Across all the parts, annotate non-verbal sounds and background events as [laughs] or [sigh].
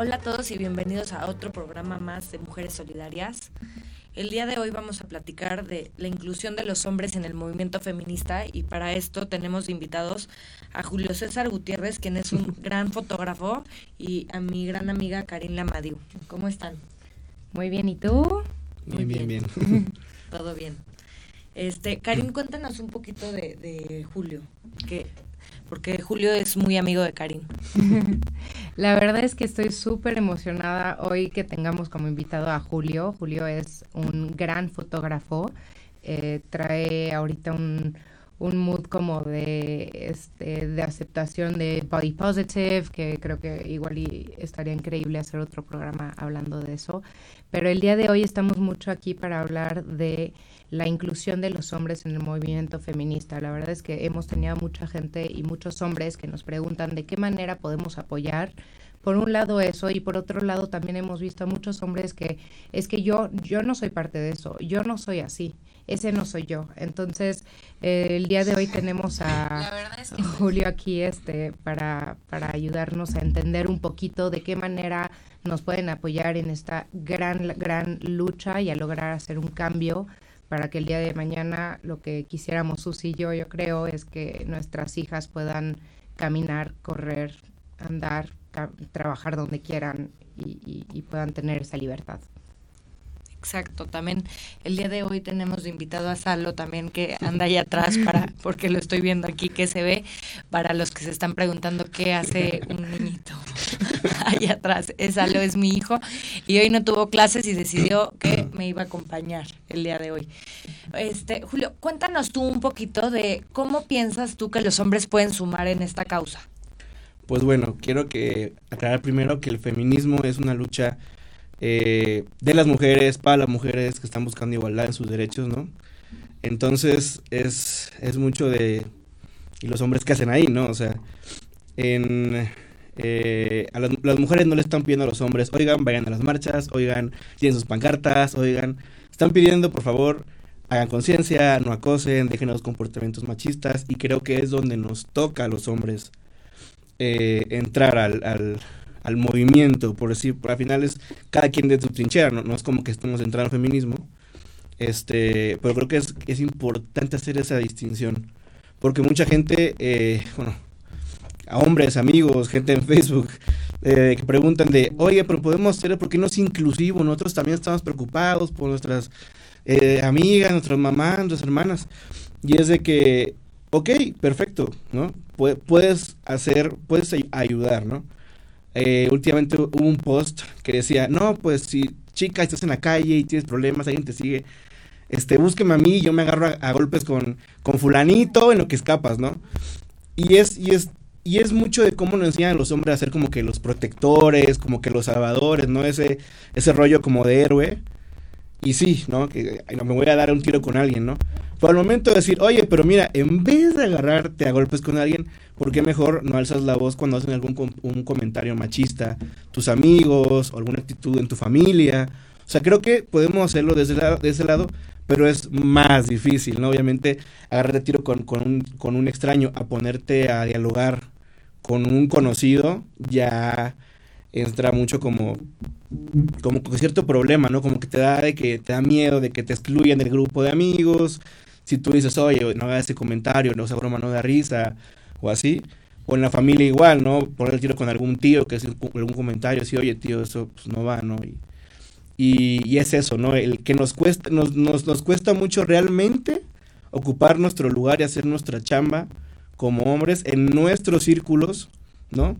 Hola a todos y bienvenidos a otro programa más de Mujeres Solidarias. El día de hoy vamos a platicar de la inclusión de los hombres en el movimiento feminista y para esto tenemos invitados a Julio César Gutiérrez, quien es un [laughs] gran fotógrafo, y a mi gran amiga Karin Lamadiu. ¿Cómo están? Muy bien, ¿y tú? Muy bien, bien. [laughs] [laughs] Todo bien. Este, Karin, cuéntanos un poquito de, de Julio, que porque Julio es muy amigo de Karin. La verdad es que estoy súper emocionada hoy que tengamos como invitado a Julio. Julio es un gran fotógrafo, eh, trae ahorita un, un mood como de, este, de aceptación de body positive, que creo que igual estaría increíble hacer otro programa hablando de eso. Pero el día de hoy estamos mucho aquí para hablar de la inclusión de los hombres en el movimiento feminista. La verdad es que hemos tenido mucha gente y muchos hombres que nos preguntan de qué manera podemos apoyar por un lado eso y por otro lado también hemos visto a muchos hombres que es que yo yo no soy parte de eso, yo no soy así, ese no soy yo. Entonces eh, el día de hoy tenemos a Julio aquí este para para ayudarnos a entender un poquito de qué manera nos pueden apoyar en esta gran gran lucha y a lograr hacer un cambio para que el día de mañana lo que quisiéramos Susi y yo, yo creo, es que nuestras hijas puedan caminar, correr, andar, trabajar donde quieran y, puedan tener esa libertad. Exacto, también el día de hoy tenemos invitado a Salo también que anda ahí atrás para, porque lo estoy viendo aquí que se ve, para los que se están preguntando qué hace un niñito atrás. Salo es mi hijo y hoy no tuvo clases y decidió que me iba a acompañar el día de hoy. Este, Julio, cuéntanos tú un poquito de cómo piensas tú que los hombres pueden sumar en esta causa. Pues bueno, quiero que aclarar primero que el feminismo es una lucha eh, de las mujeres para las mujeres que están buscando igualdad en sus derechos, ¿no? Entonces es, es mucho de y los hombres que hacen ahí, ¿no? O sea, en, eh, a las, mujeres no le están pidiendo a los hombres, oigan, vayan a las marchas, oigan, tienen sus pancartas, oigan, están pidiendo, por favor, hagan conciencia, no acosen, dejen los comportamientos machistas y creo que es donde nos toca a los hombres eh, entrar al, al, movimiento, por decir, al final es cada quien de su trinchera, ¿no? no es como que estemos entrando al feminismo, este, pero creo que es, es importante hacer esa distinción, porque mucha gente, eh, bueno, a hombres, amigos, gente en Facebook, eh, que preguntan de, oye, pero podemos hacer, ¿por qué no es inclusivo? Nosotros también estamos preocupados por nuestras amigas, nuestras mamás, nuestras hermanas. Y es de que ok, perfecto, ¿no? Puedes hacer, puedes ayudar, ¿no? Eh, últimamente hubo un post que decía, no, pues si chica estás en la calle y tienes problemas, alguien te sigue, este, búsqueme a mí, yo me agarro a, golpes con, con fulanito en lo que escapas, ¿no? Y es, y es, y es mucho de cómo nos enseñan los hombres a ser como que los protectores, como que los salvadores, ¿no? Ese, ese rollo como de héroe. Y sí, ¿no? Que no, me voy a dar un tiro con alguien, ¿no? Pero al momento de decir, oye, pero mira, en vez de agarrarte a golpes con alguien, ¿por qué mejor no alzas la voz cuando hacen algún un comentario machista? Tus amigos, o alguna actitud en tu familia. O sea, creo que podemos hacerlo desde, de ese lado, pero es más difícil, ¿no? Obviamente, agarrarte tiro con, con, un, con un extraño a ponerte a dialogar con un conocido, ya entra mucho como como cierto problema, ¿no? Como que te da de que te da miedo de que te excluyan del grupo de amigos. Si tú dices, oye, no hagas ese comentario, no esa broma no da risa, o así. O en la familia igual, ¿no? Poner el tiro con algún tío que hace algún comentario, así, oye, tío, eso pues, no va, ¿no? Y, y, es eso, ¿no? El que nos cuesta, nos, nos, nos cuesta mucho realmente ocupar nuestro lugar y hacer nuestra chamba como hombres en nuestros círculos, ¿no?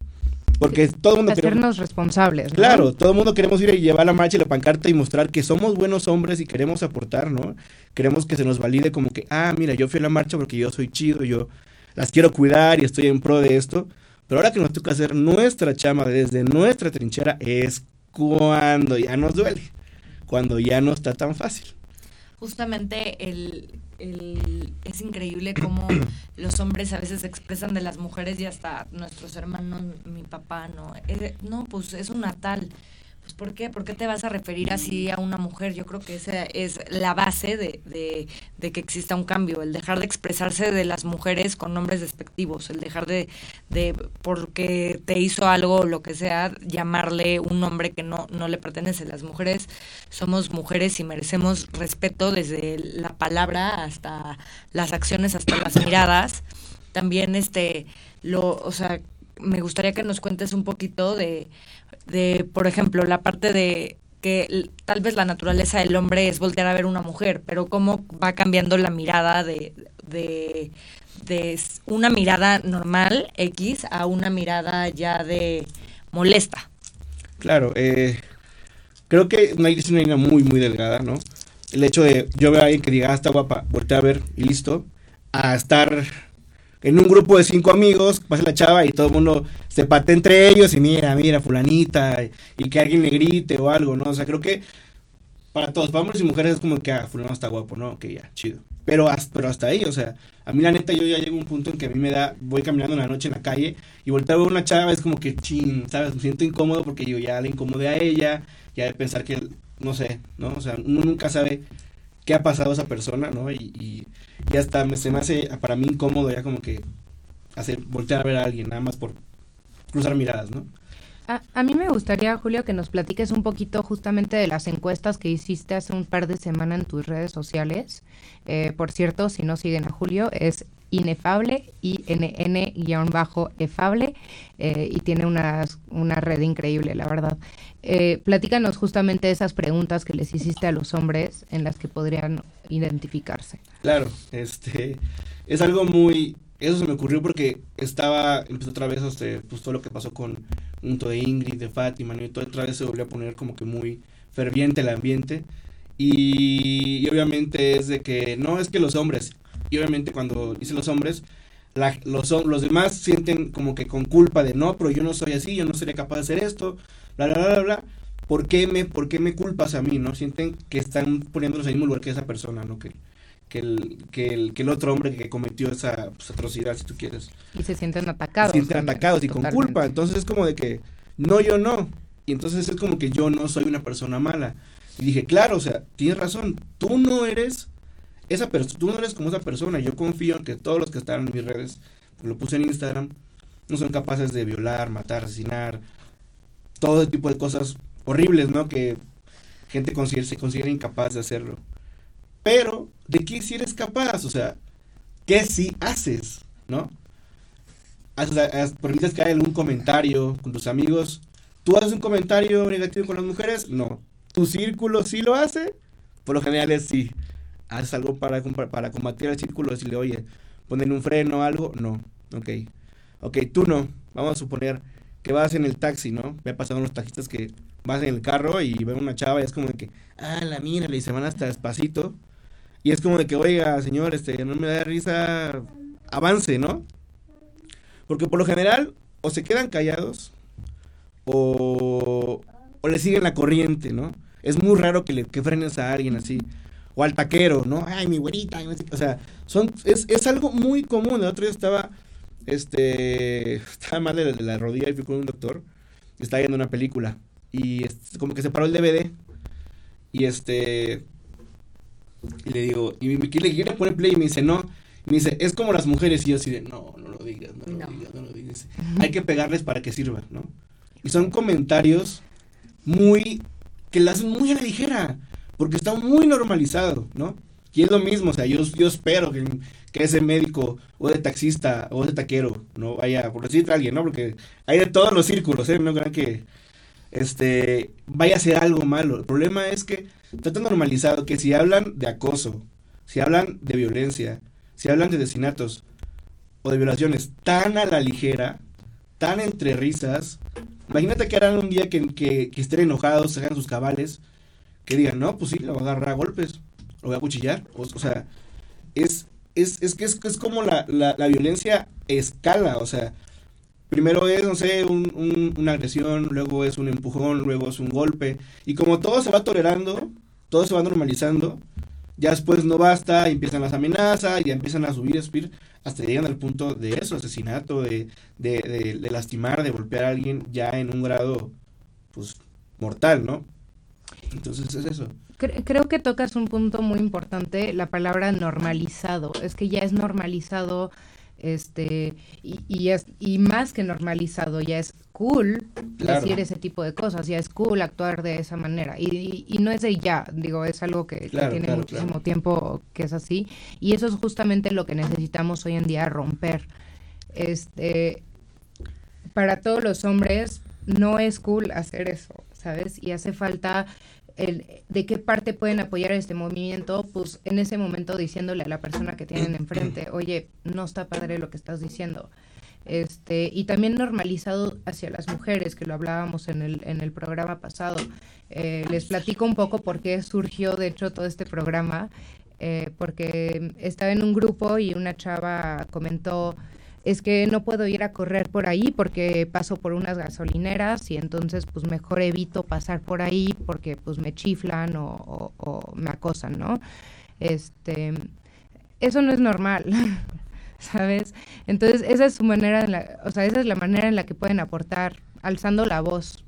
Porque todo el mundo Hacernos responsables. Claro, todo el mundo queremos ir y llevar la marcha y la pancarta y mostrar que somos buenos hombres y queremos aportar, ¿no? Queremos que se nos valide como que, ah, mira, yo fui a la marcha porque yo soy chido, yo las quiero cuidar y estoy en pro de esto. Pero ahora que nos toca hacer nuestra chama desde nuestra trinchera es cuando ya nos duele, cuando ya no está tan fácil. Justamente el es increíble cómo [clears throat] los hombres a veces se expresan de las mujeres y hasta nuestros hermanos, mi papá, no, eh, no, pues es un natal. ¿Por qué? ¿Por qué te vas a referir así a una mujer? Yo creo que esa es la base de, de, de que exista un cambio, el dejar de expresarse de las mujeres con nombres despectivos, el dejar de, de porque te hizo algo o lo que sea, llamarle un nombre que no, no le pertenece. Las mujeres somos mujeres y merecemos respeto desde la palabra hasta las acciones, hasta las miradas. También este lo, o sea, me gustaría que nos cuentes un poquito de, de por ejemplo, la parte de que tal vez la naturaleza del hombre es voltear a ver una mujer, pero cómo va cambiando la mirada de, de, de una mirada normal, X, a una mirada ya de molesta. Claro, eh, creo que una, es una línea muy, muy delgada, ¿no? El hecho de yo veo a alguien que diga, ah, está guapa, voltea a ver y listo, a estar en un grupo de cinco amigos, pasa la chava y todo el mundo se pate entre ellos y mira, mira, fulanita, y, que alguien le grite o algo, ¿no? O sea, creo que para todos, para hombres y mujeres es como que, ah, fulano está guapo, ¿no? Que ya, chido. Pero hasta, pero hasta ahí, o sea, a mí la neta yo ya llego a un punto en que a mí me da, voy caminando en la noche en la calle y volteo a ver una chava, es como que, chin, ¿sabes? Me siento incómodo porque yo ya le incomodé a ella, ya de pensar que, no sé, ¿no? O sea, uno nunca sabe qué ha pasado esa persona, ¿no? Y, y, y hasta me, se me hace para mí incómodo ya como que hacer, voltear a ver a alguien, nada más por cruzar miradas, ¿no? A, a, mí me gustaría, Julio, que nos platiques un poquito justamente de las encuestas que hiciste hace un par de semanas en tus redes sociales. Eh, por cierto, si no siguen a Julio, es inefable, INN-efable, eh, y tiene una, una red increíble, la verdad. Eh, platícanos justamente esas preguntas que les hiciste a los hombres en las que podrían identificarse. Claro, este es algo muy eso se me ocurrió porque estaba empezó otra vez este, pues todo lo que pasó con punto de Ingrid, de Fátima, y todo otra vez se volvió a poner como que muy ferviente el ambiente y, obviamente es de que no es que los hombres y obviamente cuando dice los hombres la, los, los demás sienten como que con culpa de no, pero yo no soy así, yo no sería capaz de hacer esto, bla, bla, bla, bla, ¿Por qué, me, ¿Por qué me culpas a mí, no? Sienten que están poniéndolos en el mismo lugar que esa persona, ¿no? Que, que, el, que, el, que el otro hombre que cometió esa pues, atrocidad, si tú quieres. Y se sienten atacados. Se sienten atacados y con culpa. Entonces es como de que, no, yo no. Y entonces es como que yo no soy una persona mala. Y dije, claro, o sea, tienes razón, tú no eres esa tú no eres como esa persona. Yo confío en que todos los que están en mis redes, lo puse en Instagram, no son capaces de violar, matar, asesinar, todo tipo de cosas horribles, ¿no? Que gente se considera incapaz de hacerlo. Pero, ¿de qué si eres capaz? O sea, ¿qué si haces? ¿No? ¿Permites que haya algún comentario con tus amigos? ¿Tú haces un comentario negativo con las mujeres? No. ¿Tu círculo sí lo hace? Por lo general es sí. ¿Haces algo para, para combatir el círculo? Decirle, oye, ponen un freno o algo? No. Ok. Ok, tú no. Vamos a suponer que vas en el taxi, ¿no? Me ha pasado unos taxistas que vas en el carro y ven una chava y es como de que, ah, la mira, y se van hasta despacito. Y es como de que, oiga, señor, este, no me da risa, avance, ¿no? Porque por lo general, o se quedan callados, o, o le siguen la corriente, ¿no? Es muy raro que le que frenes a alguien así. O al taquero, ¿no? Ay, mi güerita. O sea, son, es, es algo muy común. El otro día estaba, este, [laughs] estaba mal de, de la rodilla y fui con un doctor. Estaba viendo una película. Y como que se paró el DVD. Y este, y le digo, y me quiere, poner play y me dice, no. Y me dice, es como las mujeres. Y yo así de, no, no lo digas, no lo digas, no lo digas. Hay que pegarles para que sirvan, ¿no? Y son comentarios muy, que la hacen muy a la ligera, porque está muy normalizado, ¿no? Y es lo mismo, o sea, yo, espero que, que ese médico o de taxista o de taquero no vaya, por decirte a alguien, ¿no? Porque hay de todos los círculos, ¿eh? No crean que este vaya a ser algo malo. El problema es que está tan normalizado que si hablan de acoso, si hablan de violencia, si hablan de asesinatos o de violaciones tan a la ligera, tan entre risas, imagínate que harán un día que, que, que estén enojados, se hagan sus cabales, que digan, no, pues sí, lo voy a agarrar a golpes, lo voy a cuchillar. O, sea, es, es, es que es, es como la, la, la, violencia escala, o sea, primero es, no sé, un, un, una agresión, luego es un empujón, luego es un golpe, y como todo se va tolerando, todo se va normalizando, ya después no basta, empiezan las amenazas, ya empiezan a subir, a hasta llegan al punto de eso, asesinato, de, de, de, de, lastimar, de golpear a alguien ya en un grado, pues, mortal, ¿no? Entonces es eso. Creo que tocas un punto muy importante, la palabra normalizado. Es que ya es normalizado, este, y, y, es, y más que normalizado, ya es cool decir ese tipo de cosas, ya es cool actuar de esa manera. Y, y, no es de ya, digo, es algo que, tiene muchísimo tiempo que es así. Y eso es justamente lo que necesitamos hoy en día romper. Este, para todos los hombres no es cool hacer eso, ¿sabes? Y hace falta el, de qué parte pueden apoyar este movimiento, pues en ese momento diciéndole a la persona que tienen enfrente, [clears throat] oye, no está padre lo que estás diciendo. Este, y también normalizado hacia las mujeres, que lo hablábamos en el, en el programa pasado. Eh, les platico un poco por qué surgió, de hecho, todo este programa, eh, porque estaba en un grupo y una chava comentó, es que no puedo ir a correr por ahí porque paso por unas gasolineras y entonces pues mejor evito pasar por ahí porque pues me chiflan o, me acosan, ¿no? Este, eso no es normal, [laughs] ¿sabes? Entonces esa es su manera, de la, o sea, esa es la manera en la que pueden aportar, alzando la voz.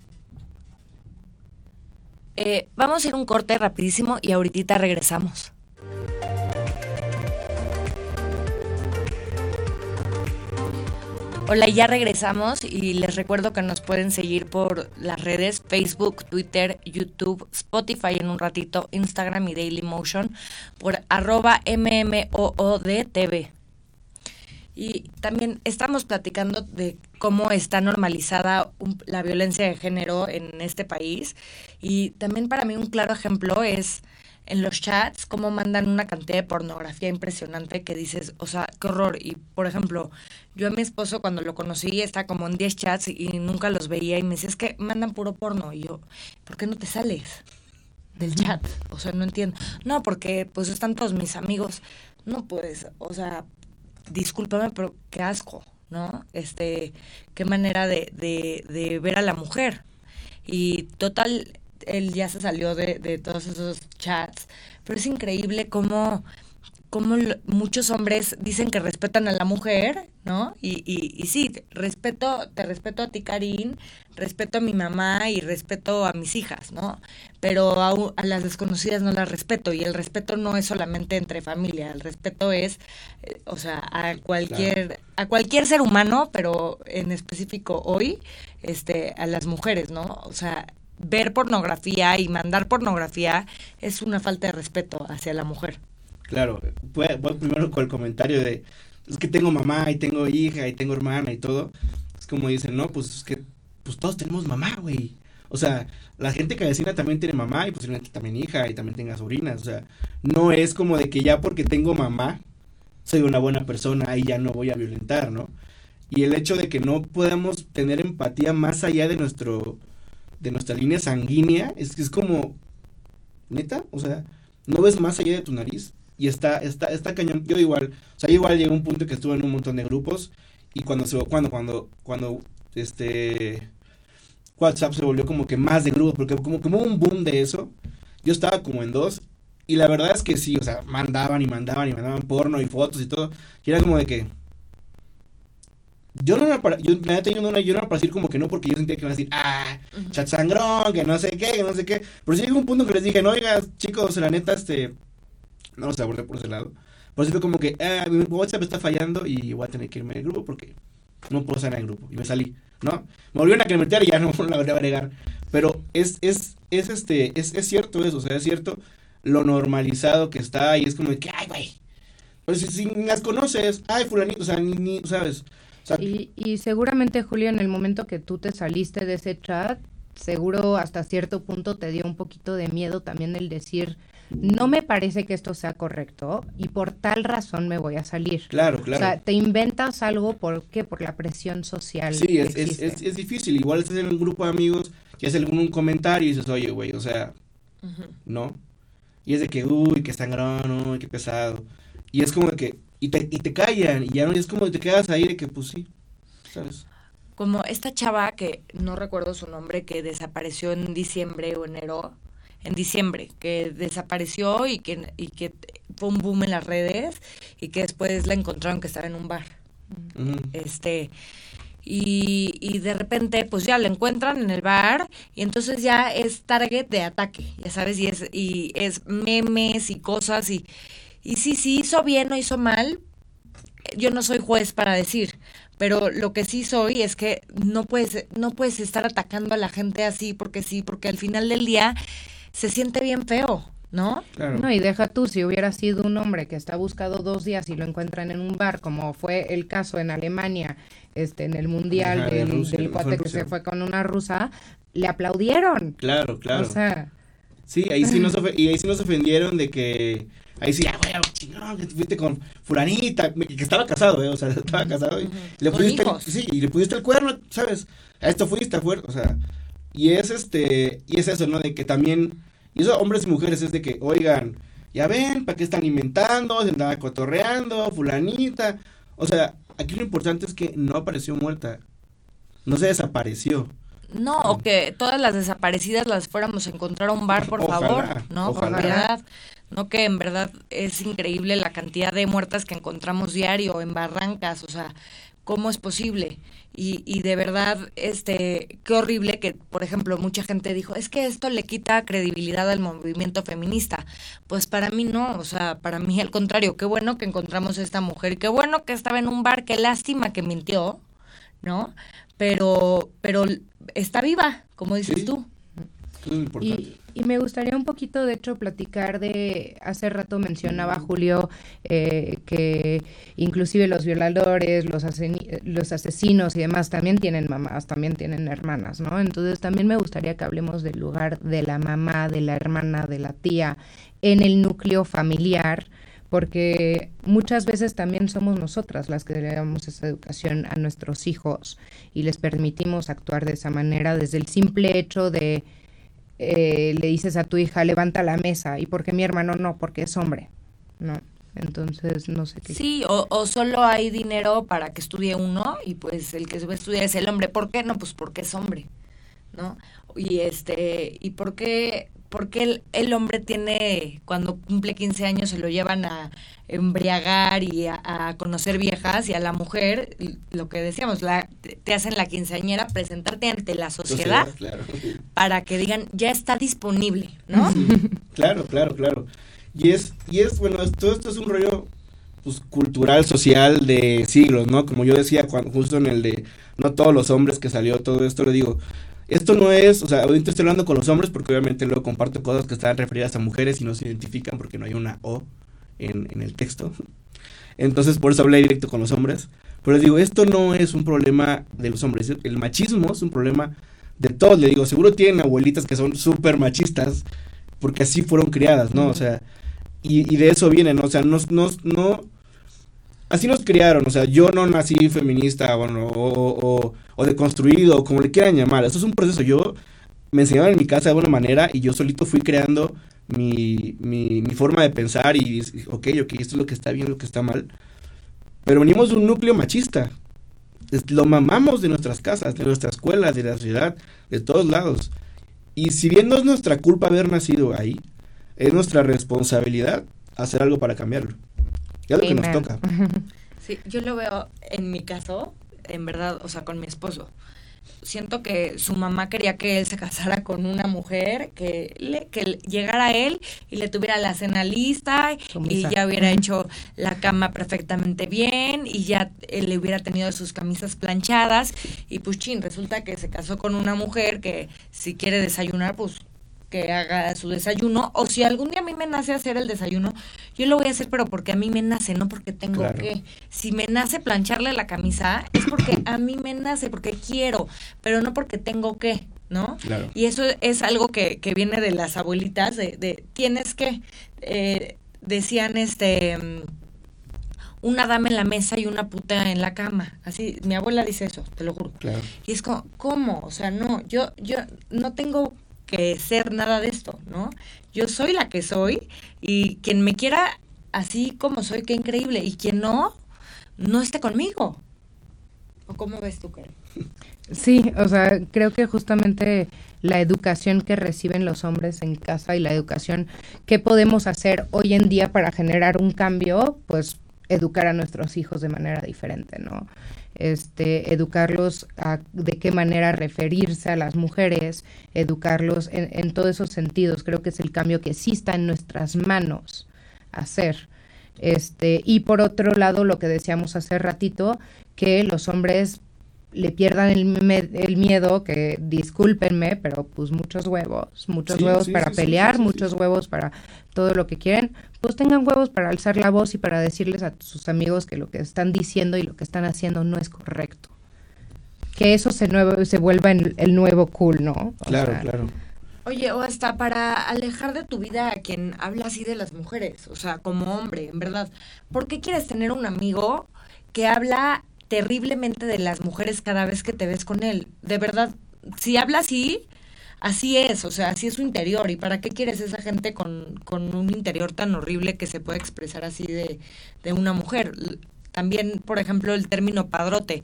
Eh, vamos a ir un corte rapidísimo y ahorita regresamos. Hola, ya regresamos y les recuerdo que nos pueden seguir por las redes Facebook, Twitter, YouTube, Spotify en un ratito, Instagram y Dailymotion por arroba MMOODTV. Y también estamos platicando de cómo está normalizada la violencia de género en este país. Y también para mí un claro ejemplo es en los chats cómo mandan una cantidad de pornografía impresionante que dices, o sea, qué horror. Y por ejemplo, yo a mi esposo cuando lo conocí está como en 10 chats y nunca los veía y me dice, es que mandan puro porno. Y yo, ¿por qué no te sales del chat? O sea, no entiendo. No, porque pues están todos mis amigos. No, pues, o sea, discúlpame, pero qué asco, ¿no? Este, qué manera de, de, de ver a la mujer. Y total, él ya se salió de, de todos esos chats, pero es increíble cómo, cómo muchos hombres dicen que respetan a la mujer, ¿no? Y, y, y sí, respeto, te respeto a ti, Karin, respeto a mi mamá y respeto a mis hijas, ¿no? Pero a, a, las desconocidas no las respeto y el respeto no es solamente entre familia, el respeto es, eh, o sea, a cualquier, a cualquier ser humano, pero en específico hoy, este, a las mujeres, ¿no? O sea, ver pornografía y mandar pornografía es una falta de respeto hacia la mujer. Claro, voy, primero con el comentario de, es que tengo mamá y tengo hija y tengo hermana y todo. Es como dicen, no, pues es que pues todos tenemos mamá, güey. O sea, la gente que vecina también tiene mamá y posiblemente también hija y también tenga sobrinas. O sea, no es como de que ya porque tengo mamá soy una buena persona y ya no voy a violentar, ¿no? Y el hecho de que no podamos tener empatía más allá de nuestro de nuestra línea sanguínea, es que es como, neta, o sea, no ves más allá de tu nariz y está, está, está cañón. Yo igual, o sea, igual llegó un punto que estuve en un montón de grupos y cuando se, cuando, cuando, cuando, este, WhatsApp se volvió como que más de grupos, porque como, como un boom de eso, yo estaba como en dos y la verdad es que sí, o sea, mandaban y mandaban y mandaban porno y fotos y todo, y era como de que, yo no era para, yo, la neta, yo no, yo no era para decir como que no, porque yo sentía que iban a decir, ah, chat sangrón, que no sé qué, que no sé qué. Pero sí llegó un punto que les dije, no, oiga, chicos, la neta, este, no los abordé por ese lado. Por eso fue como que, ah, mi WhatsApp está fallando y voy a tener que irme del grupo porque no puedo estar en el grupo. Y me salí, ¿no? Me volvieron a meter y ya [laughs] no la voy a agregar. Pero es, es, es, este, es, es cierto eso, o sea, es cierto lo normalizado que está y es como de que, ay, güey. Pues si, si las conoces, ay, fulanito, o sea, ni, ni ¿sabes? Y, y seguramente, Julio, en el momento que tú te saliste de ese chat, seguro hasta cierto punto te dio un poquito de miedo también el decir, no me parece que esto sea correcto y por tal razón me voy a salir. Claro, claro. O sea, te inventas algo por qué? Por la presión social. Sí, es, es, es, difícil. Igual estás en un grupo de amigos que haces algún comentario y dices, oye, güey, o sea, ¿no? Y es de que, uy, qué sangrón, uy, qué pesado. Y es como que, y te, y te callan, y ya no es como te quedas ahí de que, pues sí, ¿sabes? Como esta chava que no recuerdo su nombre, que desapareció en diciembre o enero, en diciembre, que desapareció y que, y que fue un boom en las redes y que después la encontraron que estaba en un bar. Este y, y de repente pues ya lo encuentran en el bar y entonces ya es target de ataque, ya sabes, y es, y es memes y cosas y, y sí, sí hizo bien o hizo mal, yo no soy juez para decir, pero lo que sí soy es que no puedes, no puedes estar atacando a la gente así porque sí, porque al final del día se siente bien feo. ¿no? No, y deja tú, si hubiera sido un hombre que está buscado dos días y lo encuentran en un bar, como fue el caso en Alemania, este, en el mundial del, cuate que se fue con una rusa, le aplaudieron. Claro, claro. O sea. Sí, ahí sí [laughs] nos, y ahí sí nos ofendieron de que. Ahí sí, ah, güey, chingón, que fuiste con Furanita, que estaba casado, ¿eh? O sea, [laughs] estaba casado. Y le pudiste, sí, y le pudiste el cuerno, ¿sabes? A esto fuiste, fuerte, o sea. Y es este, y es eso, ¿no? De que también y eso, hombres y mujeres, es de que, oigan, ya ven, ¿para qué están inventando? Se andaba cotorreando, fulanita. O sea, aquí lo importante es que no apareció muerta. No se desapareció. No, o que todas las desaparecidas las fuéramos a encontrar a un bar, por favor, ¿no? Por verdad. No que en verdad es increíble la cantidad de muertas que encontramos diario en barrancas, o sea, ¿cómo es posible? Y, y de verdad, este, qué horrible que, por ejemplo, mucha gente dijo, es que esto le quita credibilidad al movimiento feminista. Pues para mí no, o sea, para mí al contrario, qué bueno que encontramos a esta mujer, qué bueno que estaba en un bar, qué lástima que mintió, ¿no? Pero, pero está viva, como dices tú. Y, y, me gustaría un poquito, de hecho, platicar de, hace rato mencionaba Julio eh, que inclusive los violadores, los, los asesinos y demás también tienen mamás, también tienen hermanas, ¿no? Entonces también me gustaría que hablemos del lugar de la mamá, de la hermana, de la tía en el núcleo familiar porque muchas veces también somos nosotras las que le damos esa educación a nuestros hijos y les permitimos actuar de esa manera desde el simple hecho de eh, le dices a tu hija, levanta la mesa, y porque mi hermano no, porque es hombre, ¿no? Entonces, no sé qué. Sí, o, o solo hay dinero para que estudie uno y pues el que se va a estudiar es el hombre. ¿Por qué? No, pues porque es hombre, ¿no? Y este, ¿y por qué porque el, el, hombre tiene, cuando cumple 15 años, se lo llevan a embriagar y a, conocer viejas, y a la mujer, lo que decíamos, la, te hacen la quinceañera presentarte ante la sociedad, para que digan, ya está disponible, ¿no? claro, claro, claro. Y es, y es bueno, todo esto es un rollo pues, cultural, social de siglos, ¿no? Como yo decía, cuando, justo en el de no todos los hombres que salió todo esto, le digo, esto no es, o sea, ahorita estoy hablando con los hombres porque obviamente luego comparto cosas que están referidas a mujeres y no se identifican porque no hay una O en, en el texto. Entonces, por eso hablé directo con los hombres. Pero les digo, esto no es un problema de los hombres. El machismo es un problema de todos. Le digo, seguro tienen abuelitas que son súper machistas porque así fueron criadas, ¿no? O sea, y, de eso vienen, ¿no? O sea, no, no, no así nos criaron, o sea, yo no nací feminista bueno, o, o, o como le quieran llamar, eso es un proceso, yo me enseñaban en mi casa de alguna manera y yo solito fui creando mi, mi, forma de pensar y, ok, ok, esto es lo que está bien, lo que está mal, pero venimos de un núcleo machista, lo mamamos de nuestras casas, de nuestras escuelas, de la sociedad, de todos lados, y si bien no es nuestra culpa haber nacido ahí, es nuestra responsabilidad hacer algo para cambiarlo lo que nos toca. [laughs] Sí, yo lo veo en mi caso, en verdad, o sea, con mi esposo. Siento que su mamá quería que él se casara con una mujer, que, le, que llegara a él y le tuviera la cena lista y ya hubiera hecho la cama perfectamente bien y ya él le hubiera tenido sus camisas planchadas y pues chin, resulta que se casó con una mujer que si quiere desayunar pues que haga su desayuno, o si algún día a mí me nace hacer el desayuno, yo lo voy a hacer, pero porque a mí me nace, no porque tengo que. Si me nace plancharle la camisa, es porque a mí me nace, porque quiero, pero no porque tengo que, ¿no? Y eso es algo que, que viene de las abuelitas, de, de tienes que, eh, decían este una dama en la mesa y una puta en la cama. Así, mi abuela dice eso, te lo juro. Y es como, ¿cómo? O sea, no, yo, yo no tengo que ser nada de esto, ¿no? Yo soy la que soy y quien me quiera así como soy, qué increíble. Y quien no, no esté conmigo. ¿O cómo ves tú, Karen? Sí, o sea, creo que justamente la educación que reciben los hombres en casa y la educación que podemos hacer hoy en día para generar un cambio, pues educar a nuestros hijos de manera diferente, ¿no? Este, educarlos a de qué manera referirse a las mujeres, educarlos en, todos esos sentidos. Creo que es el cambio que sí está en nuestras manos hacer. Este, y por otro lado, lo que decíamos hace ratito, que los hombres le pierdan el, el, miedo, que discúlpenme, pero pues muchos huevos, muchos huevos para pelear, muchos huevos para todo lo que quieren, pues tengan huevos para alzar la voz y para decirles a sus amigos que lo que están diciendo y lo que están haciendo no es correcto. Que eso se, nuevo, se vuelva en el nuevo cool, ¿no? claro, claro. Oye, o hasta para alejar de tu vida a quien habla así de las mujeres, o sea, como hombre, en verdad. ¿Por qué quieres tener un amigo que habla terriblemente de las mujeres cada vez que te ves con él? De verdad, si habla así, así es, o sea, así es su interior. ¿Y para qué quieres esa gente con, con un interior tan horrible que se puede expresar así de, de una mujer? También, por ejemplo, el término padrote.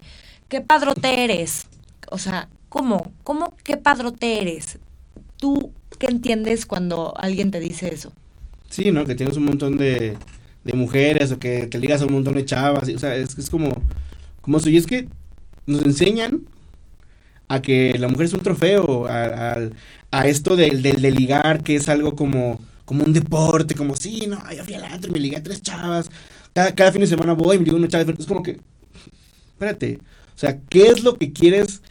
¿Qué padrote eres? O sea, ¿cómo? ¿Cómo qué padrote eres? ¿Tú qué entiendes cuando alguien te dice eso? Sí, ¿no? Que tienes un montón de, de mujeres o que te ligas a un montón de chavas. o sea, es, es como, como eso. Y es que nos enseñan a que la mujer es un trofeo, a, a, esto del, de ligar, que es algo como, como un deporte, como, sí, no, yo fui al antro me ligué a tres chavas. Cada, cada fin de semana voy y me ligo una chava. Es como que, espérate, o sea, ¿qué es lo que quieres?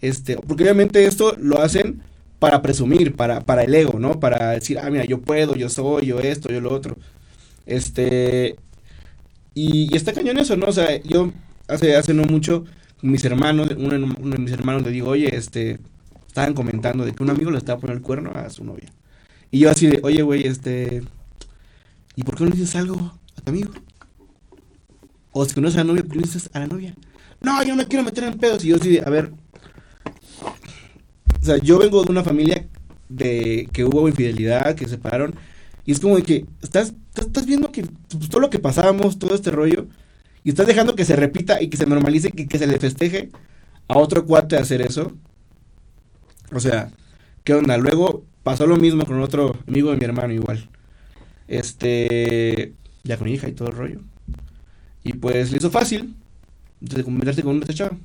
Este, porque obviamente esto lo hacen para presumir, para, para el ego, ¿no? Para decir, ah, mira, yo puedo, yo soy, yo esto, yo lo otro. Este, y está cañón eso, ¿no? O sea, yo hace, hace no mucho, mis hermanos, uno, uno, de mis hermanos le digo, oye, este, estaban comentando de que un amigo le estaba poniendo el cuerno a su novia. Y yo así de, oye, güey, este, ¿y por qué no dices algo a tu amigo? O si conoces a la novia, ¿por qué no dices a la novia? No, yo no me quiero meter en pedos. Y yo así de, a ver, o sea, yo vengo de una familia de que hubo infidelidad, que se separaron, y es como de que estás, estás viendo que pues, todo lo que pasamos, todo este rollo, y estás dejando que se repita y que se normalice y que se le festeje a otro cuate hacer eso. O sea, ¿qué onda? Luego pasó lo mismo con otro amigo de mi hermano igual. Este, ya con hija y todo el rollo. Y pues le hizo fácil de meterse con una chava.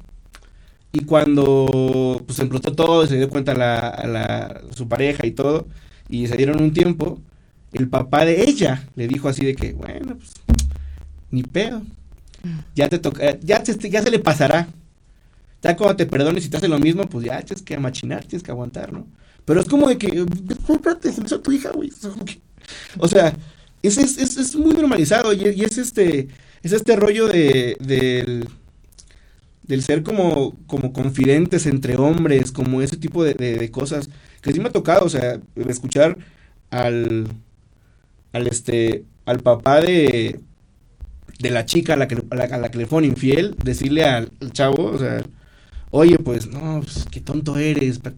Y cuando pues explotó todo, se dio cuenta la, la, su pareja y todo, y se dieron un tiempo, el papá de ella le dijo así de que, bueno, pues, ni pedo. Ya te toca, ya, te, ya se le pasará. Ya cuando te perdones y te hace lo mismo, pues ya tienes que machinar, tienes que aguantar, ¿no? Pero es como de que, espérate, se me hizo tu hija, güey. O sea, es, es, es, es muy normalizado y, y, es este, es este rollo de, del del ser como, como confidentes entre hombres, como ese tipo de, cosas, que sí me ha tocado, o sea, escuchar al, al este, al papá de, de la chica a la que, a la, a la que le fue infiel, decirle al, al, chavo, o sea, oye, pues, no, pues, qué tonto eres, pero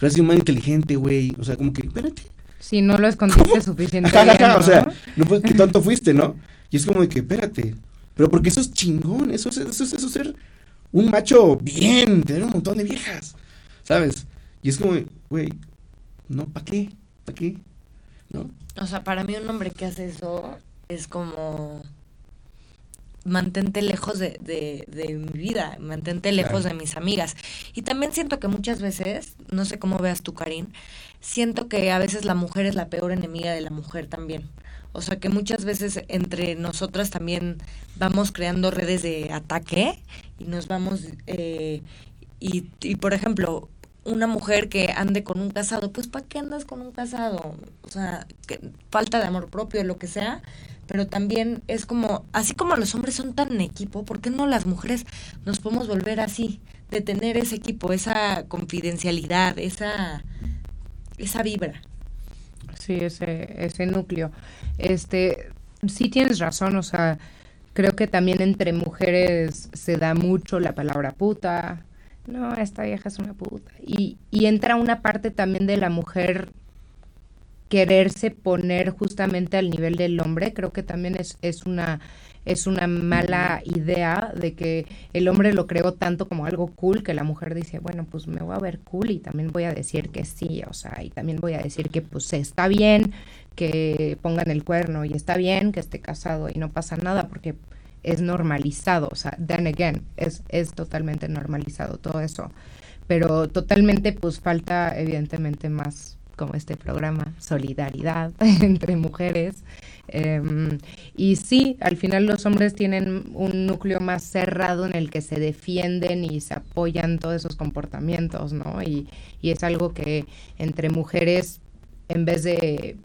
eres un más inteligente, güey, o sea, como que, espérate. Si no lo escondiste [laughs] suficientemente. ¿no? O sea, no, pues, qué tonto [laughs] fuiste, ¿no? Y es como de que, espérate, pero porque eso es chingón, eso es, eso es, eso es ser un macho bien, tener un montón de viejas, ¿sabes? Y es como, güey, no, ¿para qué? ¿Para qué? ¿No? O sea, para mí un hombre que hace eso es como mantente lejos de, de, de mi vida, mantente lejos claro. de mis amigas. Y también siento que muchas veces, no sé cómo veas tú, Karin, siento que a veces la mujer es la peor enemiga de la mujer también. O sea que muchas veces entre nosotras también vamos creando redes de ataque y nos vamos, eh, y, y por ejemplo, una mujer que ande con un casado, pues ¿para qué andas con un casado? O sea, falta de amor propio, lo que sea, pero también es como, así como los hombres son tan equipo, ¿por qué no las mujeres nos podemos volver así? De tener ese equipo, esa confidencialidad, esa, esa vibra. Sí, ese, ese núcleo. Este, sí tienes razón, o sea, creo que también entre mujeres se da mucho la palabra puta. No, esta vieja es una puta. Y, y entra una parte también de la mujer quererse poner justamente al nivel del hombre, creo que también es, es una es una mala idea de que el hombre lo creó tanto como algo cool que la mujer dice, bueno, pues me voy a ver cool y también voy a decir que sí, o sea, y también voy a decir que pues está bien que pongan el cuerno y está bien que esté casado y no pasa nada porque es normalizado, o sea, then again, es, es totalmente normalizado todo eso, pero totalmente pues falta evidentemente más como este programa, solidaridad [laughs] entre mujeres. Em, y sí, al final los hombres tienen un núcleo más cerrado en el que se defienden y se apoyan todos esos comportamientos, ¿no? Y, y es algo que entre mujeres, en vez de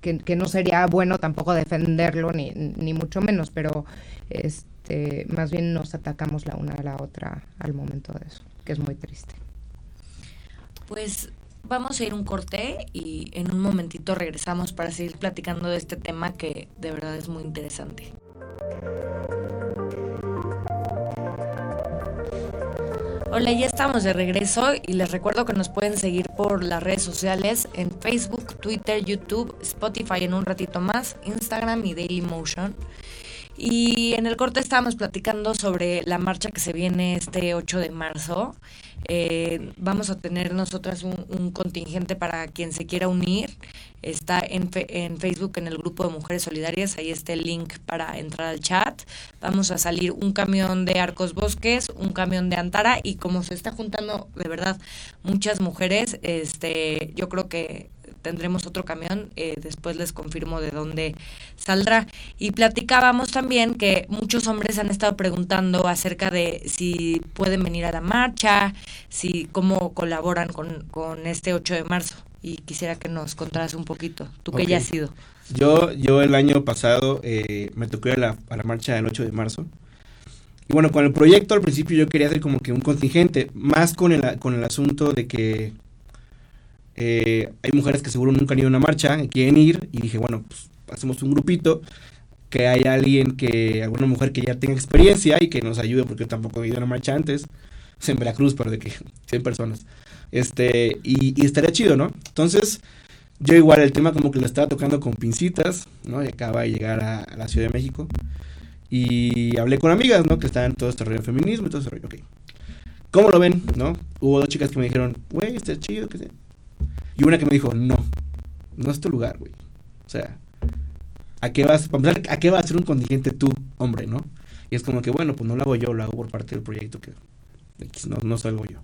que, no sería bueno tampoco defenderlo, ni, ni mucho menos, pero este, más bien nos atacamos la una a la otra al momento de eso, que es muy triste. Pues vamos a ir un corte y en un momentito regresamos para seguir platicando de este tema que de verdad es muy interesante. Hola, ya estamos de regreso y les recuerdo que nos pueden seguir por las redes sociales en Facebook, Twitter, YouTube, Spotify en un ratito más, Instagram y Dailymotion. Y en el corte estábamos platicando sobre la marcha que se viene este 8 de marzo. Eh, vamos a tener nosotras un, contingente para quien se quiera unir. Está en, en Facebook en el grupo de Mujeres Solidarias, ahí está el link para entrar al chat. Vamos a salir un camión de Arcos Bosques, un camión de Antara y como se está juntando de verdad muchas mujeres, este, yo creo que tendremos otro camión, eh, después les confirmo de dónde saldrá. Y platicábamos también que muchos hombres han estado preguntando acerca de si pueden venir a la marcha, si cómo colaboran con, con este 8 de marzo. Y quisiera que nos contaras un poquito, tú que ya has ido. Yo, yo el año pasado eh, me tocó a la, a la marcha del 8 de marzo. Y bueno, con el proyecto al principio yo quería hacer como que un contingente, más con el, con el asunto de que eh, hay mujeres que seguro nunca han ido a una marcha, que quieren ir, y dije, bueno, pues hacemos un grupito, que haya alguien que, alguna mujer que ya tenga experiencia y que nos ayude, porque tampoco he ido a una marcha antes, es en Veracruz, pero de que [laughs] 100 personas. Este, y, estaría chido, ¿no? Entonces, yo igual el tema como que lo estaba tocando con pincitas, ¿no? Y acaba de llegar a, la Ciudad de México. Y hablé con amigas, ¿no? Que estaban todo este rollo de feminismo y todo ese rollo, ok. ¿Cómo lo ven, no? Hubo dos chicas que me dijeron, güey, está chido, que y una que me dijo, no, no es tu lugar, güey. O sea, ¿a qué vas, a qué va a ser un contingente tú, hombre, no? Y es como que, bueno, pues no lo hago yo, lo hago por parte del proyecto que no, no salgo yo.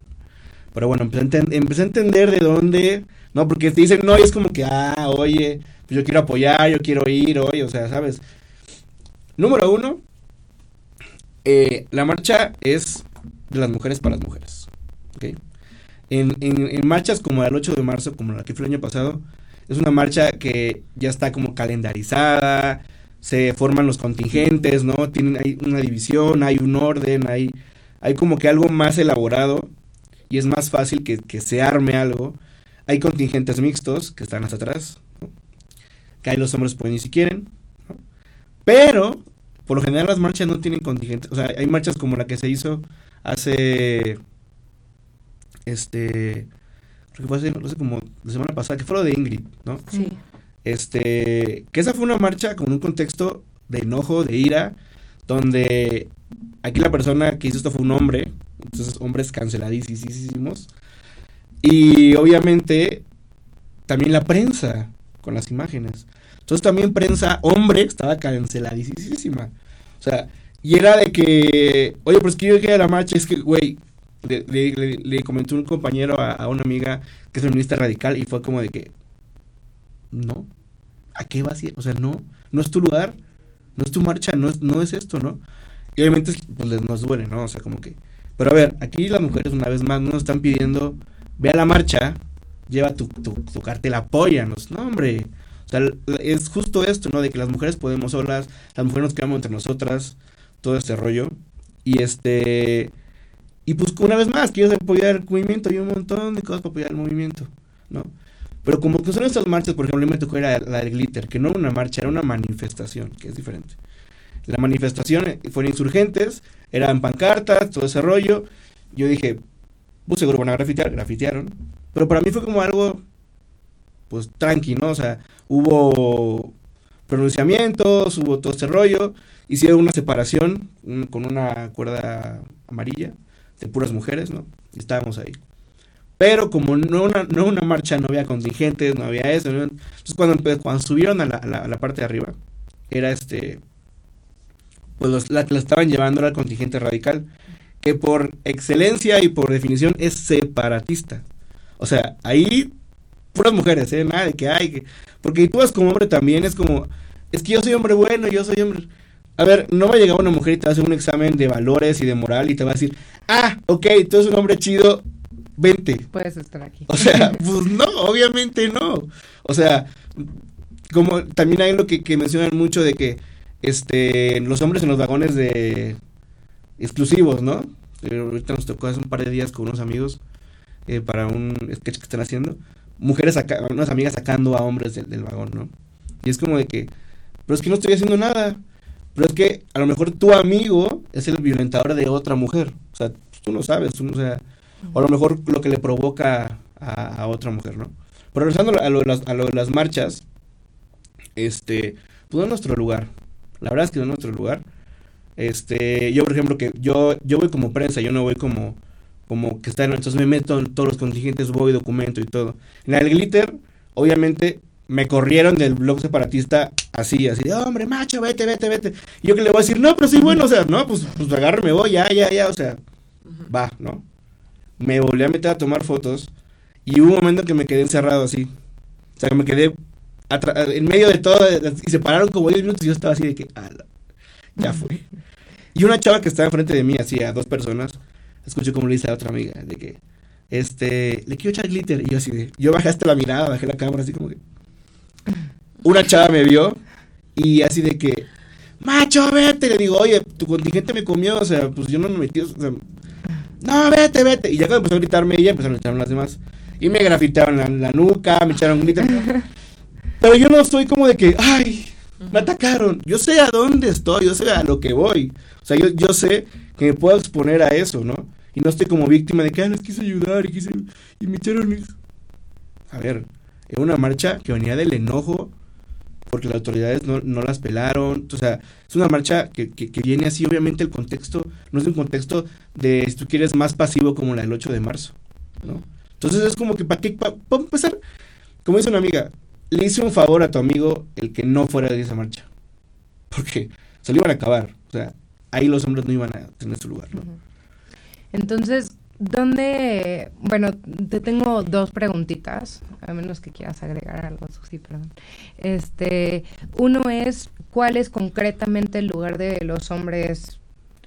Pero bueno, empecé a, entender de dónde, no, porque te dicen no y es como que, ah, oye, pues yo quiero apoyar, yo quiero ir, oye, o sea, ¿sabes? Número uno, eh, la marcha es de las mujeres para las mujeres, ¿ok? En, en, marchas como el 8 de marzo, como la que fue el año pasado, es una marcha que ya está como calendarizada, se forman los contingentes, ¿no? Tienen hay una división, hay un orden, hay, hay como que algo más elaborado y es más fácil que, que se arme algo. Hay contingentes mixtos que están hasta atrás, que ahí los hombres pueden ir si quieren, pero por lo general las marchas no tienen contingentes, o sea, hay marchas como la que se hizo hace este, creo que fue hace, no sé, como la semana pasada, que fue lo de Ingrid, ¿no? Sí. Este, que esa fue una marcha con un contexto de enojo, de ira, donde aquí la persona que hizo esto fue un hombre, entonces hombres canceladísimos, y obviamente también la prensa con las imágenes. Entonces también prensa hombre estaba canceladísima. O sea, y era de que, oye, pues que yo que a la marcha, es que, güey, le, comentó un compañero a, una amiga que es feminista radical y fue como de que, no, ¿a qué vas? O sea, no, no es tu lugar, no es tu marcha, no es, no es esto, ¿no? Y obviamente pues nos duele, ¿no? O sea, como que... Pero a ver, aquí las mujeres una vez más nos están pidiendo, ve a la marcha, lleva tu, tu, tu cartel, apóyanos. No, hombre. O sea, es justo esto, ¿no? De que las mujeres podemos solas, las mujeres nos quedamos entre nosotras, todo este rollo. Y este... Y pues una vez más, quieres apoyar el movimiento, hay un montón de cosas para apoyar el movimiento, ¿no? Pero como que son estas marchas, por ejemplo, me tocó era la del glitter, que no era una marcha, era una manifestación, que es diferente. La manifestación eh, fueron insurgentes, eran pancartas, todo ese rollo. Yo dije, pues seguro van a grafitear, grafitearon. Pero para mí fue como algo, pues tranqui, ¿no? O sea, hubo pronunciamientos, hubo todo ese rollo. hicieron una separación con una cuerda amarilla de puras mujeres, ¿no? Estábamos ahí. Pero como no una, no una marcha, no había contingentes, no había eso. Entonces cuando, cuando subieron a la, parte de arriba, era este, pues la que la estaban llevando era el contingente radical, que por excelencia y por definición es separatista. O sea, ahí puras mujeres, ¿eh? Nada de que hay, que... porque tú vas como hombre también, es como, es que yo soy hombre bueno, yo soy hombre... A ver, no va a llegar una mujer y te va a hacer un examen de valores y de moral y te va a decir, ah, ok, tú eres un hombre chido, vente. Puedes estar aquí. O sea, pues no, obviamente no. O sea, como también hay lo que, mencionan mucho de que este los hombres en los vagones de exclusivos, ¿no? ahorita nos tocó hace un par de días con unos amigos eh, para un sketch que están haciendo. Mujeres, saca, unas amigas sacando a hombres del, vagón, ¿no? Y es como de que, pero es que no estoy haciendo nada. Pero es que a lo mejor tu amigo es el violentador de otra mujer. O sea, tú no sabes, tú, o sea, o a lo mejor lo que le provoca a, otra mujer, ¿no? Pero regresando a lo, de las, a las marchas, este, pues no nuestro lugar. La verdad es que no es nuestro lugar. Este, yo por ejemplo que yo, yo voy como prensa, yo no voy como, como que está en, entonces me meto en todos los contingentes, voy, documento y todo. En el glitter, obviamente, me corrieron del blog separatista así, así, hombre, macho, vete, vete, vete. Y yo que le voy a decir, no, pero soy bueno, o sea, no, pues, pues agarro y me voy, ya, ya, ya, o sea, va, ¿no? me volví a meter a tomar fotos y hubo un momento que me quedé encerrado así. O sea, que me quedé en medio de todo y se pararon como 10 minutos y yo estaba así de que, ya fue. Y una chava que estaba enfrente de mí, así a dos personas, escuché como le dice a otra amiga, de que, este, le quiero echar glitter. Y yo así de, yo bajé hasta la mirada, bajé la cámara así como que... Una chava me vio y así de que, macho, vete. Le digo, oye, tu contingente me comió, o sea, pues yo no me metí, o sea, no, vete, vete. Y ya cuando empezó a gritarme ella, empezaron a gritarme las demás. Y me grafitearon la, la nuca, me echaron glitter. [laughs] Pero yo no soy como de que, ay, me atacaron. Yo sé a dónde estoy, yo sé a lo que voy. O sea, yo, yo sé que me puedo exponer a eso, ¿no? Y no estoy como víctima de que, ah, les quise ayudar y, quise, y me echaron... A ver, era una marcha que venía del enojo porque las autoridades no, no las pelaron. O sea, es una marcha que, que, viene así, obviamente el contexto no es un contexto de, si tú quieres, más pasivo como la del 8 de marzo, ¿no? Entonces es como que, ¿para qué? Para empezar, como dice una amiga, le hice un favor a tu amigo el que no fuera de esa marcha. [laughs] Porque se lo iban a acabar. O sea, ahí los hombres no iban a tener su lugar. Entonces, ¿Dónde, bueno, te tengo dos preguntitas, a menos que quieras agregar algo, sí, perdón. Este, uno es, ¿cuál es concretamente el lugar de los hombres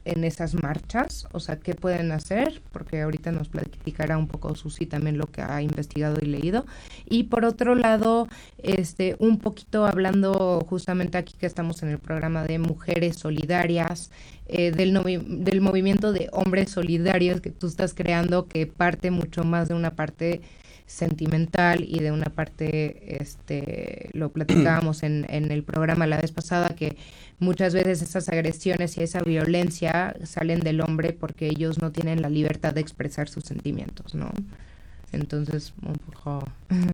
en esas marchas? O sea, ¿qué pueden hacer? Porque ahorita nos platicará un poco Susi también lo que ha investigado y leído. Y por otro lado, este, un poquito hablando justamente aquí que estamos en el programa de mujeres solidarias, eh, del, del movimiento de hombres solidarios que tú estás creando, que parte mucho más de una parte sentimental y de una parte, este, lo [clears throat] platicábamos en, en el programa la vez pasada, que muchas veces esas agresiones y esa violencia salen del hombre porque ellos no tienen la libertad de expresar sus sentimientos, ¿no? Entonces, un poco... [laughs]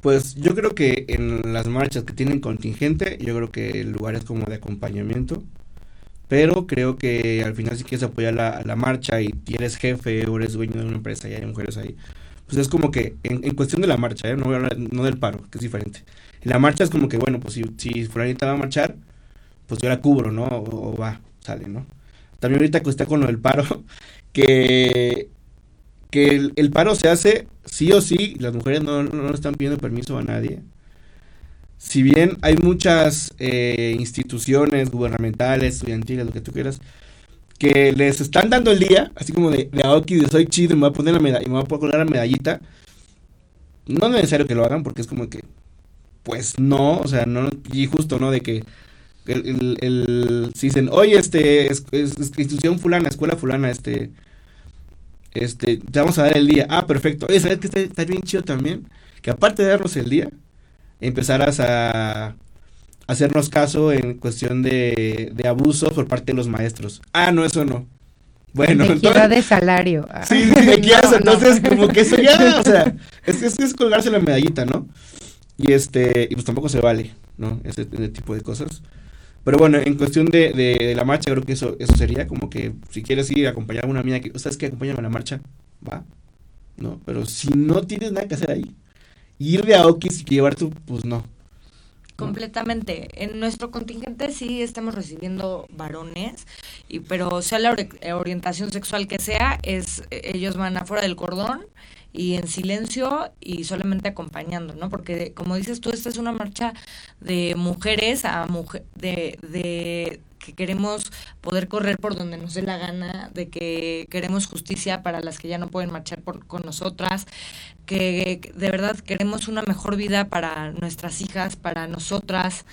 Pues yo creo que en las marchas que tienen contingente, yo creo que el lugar es como de acompañamiento, pero creo que al final si quieres apoyar la, la marcha y eres jefe o eres dueño de una empresa y hay mujeres ahí, pues es como que en, cuestión de la marcha, ¿eh? no, no del paro, que es diferente. En la marcha es como que, bueno, pues si, si fulanita va a marchar, pues yo la cubro, ¿no? O, va, sale, ¿no? También ahorita que está con lo del paro, [laughs] que, que el, paro se hace sí o sí, las mujeres no, no están pidiendo permiso a nadie. Si bien hay muchas eh, instituciones gubernamentales, estudiantiles, lo que tú quieras, que les están dando el día, así como de, de Aoki, de soy chido y me voy a poner la medalla, y me voy a poner la medallita, no es necesario que lo hagan porque es como que, pues no, o sea, no, y justo, ¿no? De que el, el, si dicen, oye, este, es, institución fulana, escuela fulana, este, este, te vamos a dar el día. Ah, perfecto. Oye, ¿sabes que está, bien chido también? Que aparte de darnos el día, empezaras a hacernos caso en cuestión de, de abuso por parte de los maestros. Ah, no, eso no. Bueno, entonces, de salario. Sí, sí, de [laughs] entonces como que eso ya, o sea, es, es, es, colgarse la medallita, ¿no? Y este, y pues tampoco se vale, ¿no? ese tipo de cosas. Pero bueno, en cuestión de, de, la marcha, creo que eso, eso sería como que si quieres ir a acompañar a una amiga, que, ¿sabes que Acompáñame a la marcha, va, ¿no? Pero si no tienes nada que hacer ahí, ir de Aokis y llevar tu, pues no. Completamente. En nuestro contingente sí estamos recibiendo varones, y pero sea la orientación sexual que sea, es ellos van afuera del cordón y en silencio y solamente acompañando, ¿no? Porque como dices tú, esta es una marcha de mujeres a mujer, de, de que queremos poder correr por donde nos dé la gana, de que queremos justicia para las que ya no pueden marchar por, con nosotras, que de verdad queremos una mejor vida para nuestras hijas, para nosotras,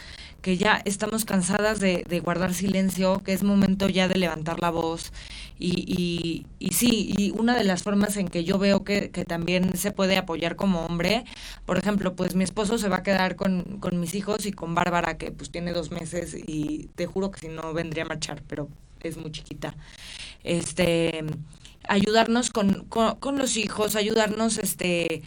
que ya estamos cansadas de, de guardar silencio, que es momento ya de levantar la voz. Y, y, y, sí, y una de las formas en que yo veo que, que, también se puede apoyar como hombre, por ejemplo, pues mi esposo se va a quedar con, con mis hijos y con Bárbara, que pues tiene dos meses y te juro que si no vendría a marchar, pero es muy chiquita. Este ayudarnos con, con, los hijos, ayudarnos este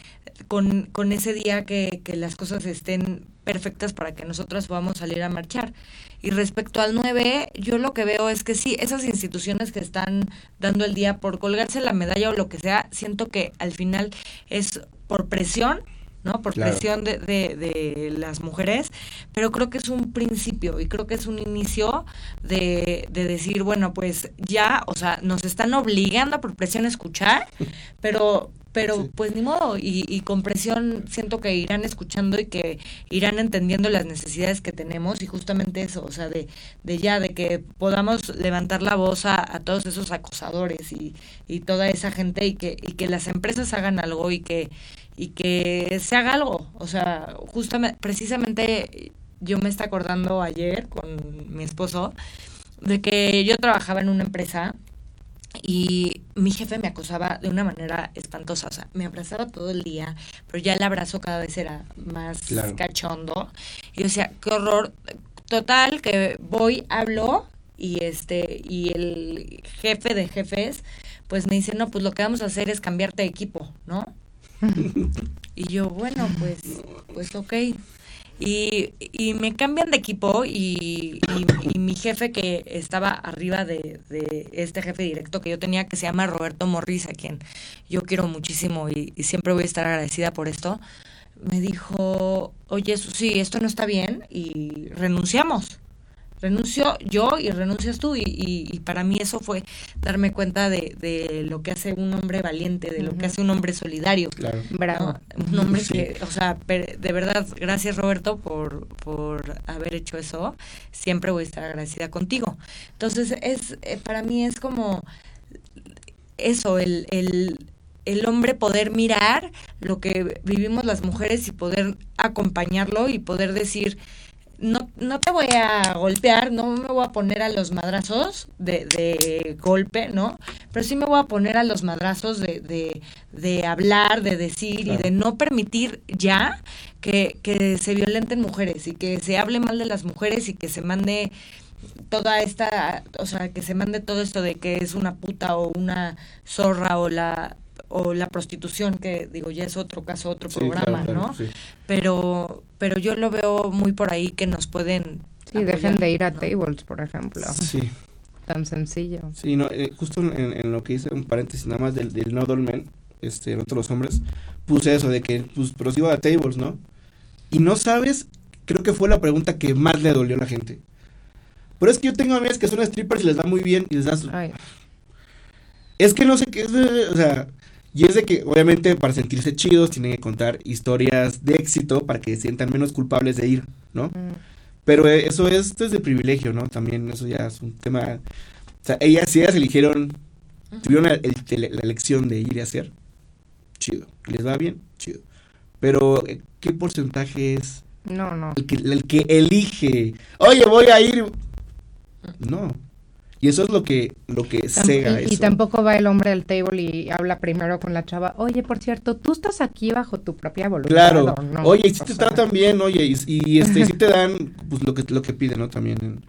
con, con ese día que, que las cosas estén perfectas para que nosotras podamos salir a marchar. Y respecto al 9, yo lo que veo es que sí, esas instituciones que están dando el día por colgarse la medalla o lo que sea, siento que al final es por presión ¿no? Por presión de, de, de, las mujeres, pero creo que es un principio y creo que es un inicio de, de decir, bueno, pues ya, o sea, nos están obligando por presión a escuchar, [laughs] pero pero pues ni modo, y, y, con presión siento que irán escuchando y que irán entendiendo las necesidades que tenemos y justamente eso, o sea, de, de ya, de que podamos levantar la voz a, a todos esos acosadores y, y toda esa gente y que, y que las empresas hagan algo y que, y que se haga algo. O sea, justamente, precisamente yo me está acordando ayer con mi esposo de que yo trabajaba en una empresa y mi jefe me acosaba de una manera espantosa, o sea, me abrazaba todo el día, pero ya el abrazo cada vez era más cachondo. Y yo decía, qué horror. Total, que voy, hablo y este y el jefe de jefes pues me dice, "No, pues lo que vamos a hacer es cambiarte de equipo, ¿no?" [laughs] y yo, bueno, pues, pues ok. Y, y me cambian de equipo y, y, mi jefe que estaba arriba de, de, este jefe directo que yo tenía, que se llama Roberto Morris, a quien yo quiero muchísimo y, y siempre voy a estar agradecida por esto, me dijo, oye, sí, esto no está bien y renunciamos renuncio yo y renuncias tú. Y, y, para mí eso fue darme cuenta de, de, lo que hace un hombre valiente, de lo que hace un hombre solidario. Claro. Bravo. Un hombre que, o sea, de verdad, gracias Roberto por, por haber hecho eso. Siempre voy a estar agradecida contigo. Entonces, es eh, para mí es como eso, el, el, el hombre poder mirar lo que vivimos las mujeres y poder acompañarlo y poder decir no, no te voy a golpear, no me voy a poner a los madrazos de, de golpe, ¿no? Pero sí me voy a poner a los madrazos de, de, de hablar, de decir y de no permitir ya que, que se violenten mujeres y que se hable mal de las mujeres y que se mande toda esta, o sea, que se mande todo esto de que es una puta o una zorra o la o la prostitución, que digo, ya es otro caso, otro programa, ¿no? Pero, pero yo lo veo muy por ahí que nos pueden... Sí, dejen de ir a tables, por ejemplo. Sí. Tan sencillo. Sí, no, eh, justo en, lo que hice, un paréntesis nada más del, del no dolmen, este, en otros hombres, puse eso de que, pues, pero si iba a tables, ¿no? Y no sabes, creo que fue la pregunta que más le dolió a la gente. Pero es que yo tengo amigas que son strippers y les da muy bien y les das... Es que no sé qué es, o sea, y es de que, obviamente, para sentirse chidos, tienen que contar historias de éxito para que se sientan menos culpables de ir, ¿no? Mm. Pero eh, eso es desde privilegio, ¿no? También eso ya es un tema. O sea, ellas, si ellas eligieron, tuvieron la, elección de ir y hacer, chido. ¿Les va bien? Chido. Pero, eh, ¿qué porcentaje es? No, no. El que, el que elige, oye, voy a ir. No. Y eso es lo que, lo que cega y, y, tampoco va el hombre al table y habla primero con la chava, oye, por cierto, tú estás aquí bajo tu propia voluntad. Claro, oye, y si te tratan bien, oye, y, y este, si [laughs] te dan pues lo que, lo que piden, ¿no? También,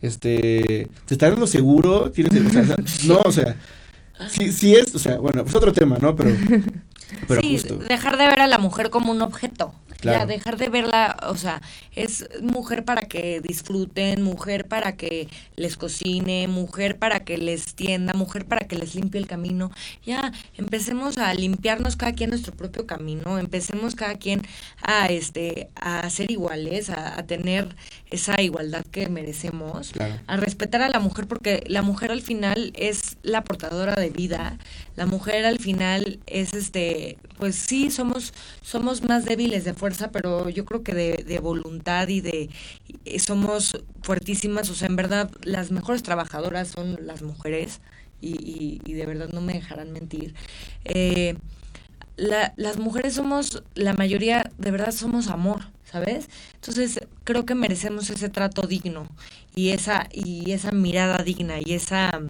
este, te están dando seguro, tienes, o sea, no, o sea, [laughs] sí, sí es, o sea, bueno, pues otro tema, ¿no? Pero, [laughs] pero sí, dejar de ver a la mujer como un objeto. Ya, dejar de verla, o sea, es mujer para que disfruten, mujer para que les cocine, mujer para que les tienda, mujer para que les limpie el camino. Ya empecemos a limpiarnos cada quien nuestro propio camino, empecemos cada quien a este a ser iguales, a, tener esa igualdad que merecemos, a respetar a la mujer porque la mujer al final es la portadora de vida, la mujer al final es este pues sí somos somos más débiles de fuerza, pero yo creo que de, de voluntad y de somos fuertísimas, o sea, en verdad las mejores trabajadoras son las mujeres y, y, de verdad no me dejarán mentir. Eh, las mujeres somos, la mayoría de verdad somos amor, ¿sabes? Entonces creo que merecemos ese trato digno y esa, y esa mirada digna y esa,